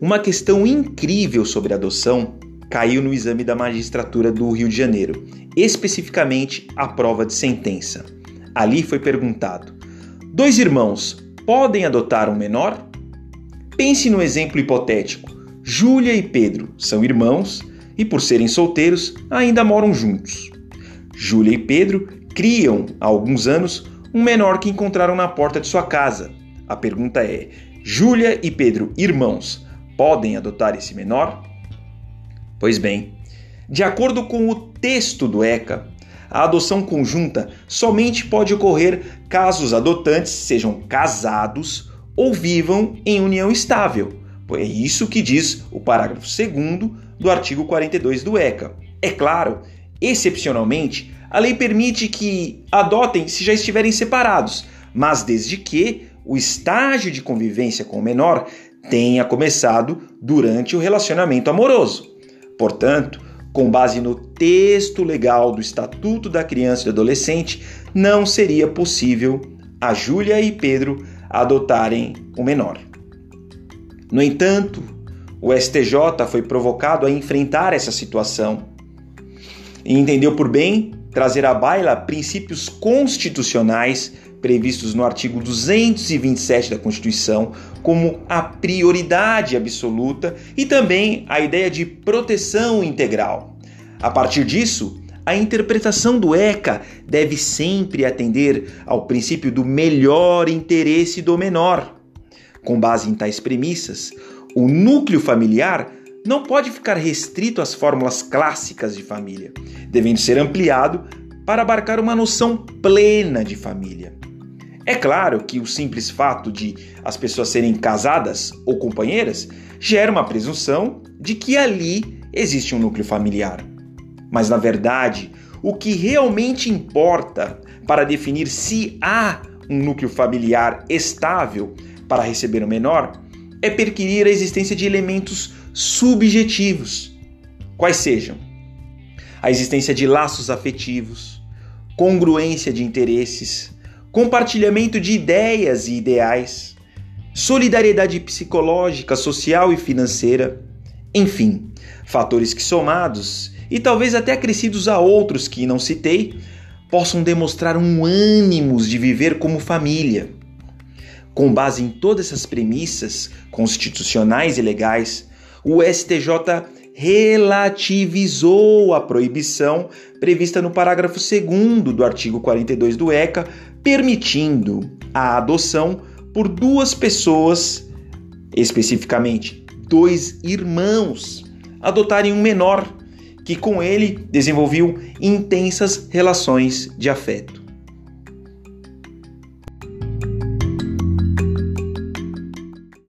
Uma questão incrível sobre adoção caiu no exame da magistratura do Rio de Janeiro, especificamente a prova de sentença. Ali foi perguntado: dois irmãos podem adotar um menor? Pense no exemplo hipotético. Júlia e Pedro são irmãos e, por serem solteiros, ainda moram juntos. Júlia e Pedro criam, há alguns anos, um menor que encontraram na porta de sua casa. A pergunta é: Júlia e Pedro, irmãos, podem adotar esse menor? Pois bem, de acordo com o texto do ECA, a adoção conjunta somente pode ocorrer caso os adotantes sejam casados ou vivam em união estável. É isso que diz o parágrafo 2 do artigo 42 do ECA. É claro, excepcionalmente, a lei permite que adotem se já estiverem separados, mas desde que o estágio de convivência com o menor tenha começado durante o relacionamento amoroso. Portanto, com base no texto legal do Estatuto da Criança e do Adolescente, não seria possível a Júlia e Pedro adotarem o menor. No entanto, o STJ foi provocado a enfrentar essa situação e entendeu por bem trazer à baila princípios constitucionais previstos no artigo 227 da Constituição, como a prioridade absoluta e também a ideia de proteção integral. A partir disso, a interpretação do ECA deve sempre atender ao princípio do melhor interesse do menor. Com base em tais premissas, o núcleo familiar não pode ficar restrito às fórmulas clássicas de família, devendo ser ampliado para abarcar uma noção plena de família. É claro que o simples fato de as pessoas serem casadas ou companheiras gera uma presunção de que ali existe um núcleo familiar. Mas na verdade, o que realmente importa para definir se há um núcleo familiar estável para receber o menor é perquirir a existência de elementos subjetivos, quais sejam a existência de laços afetivos, congruência de interesses, compartilhamento de ideias e ideais, solidariedade psicológica, social e financeira, enfim, fatores que somados e talvez até acrescidos a outros que não citei, possam demonstrar um ânimo de viver como família. Com base em todas essas premissas constitucionais e legais, o STJ relativizou a proibição prevista no parágrafo 2 do artigo 42 do ECA, permitindo a adoção por duas pessoas, especificamente dois irmãos, adotarem um menor que com ele desenvolviam intensas relações de afeto.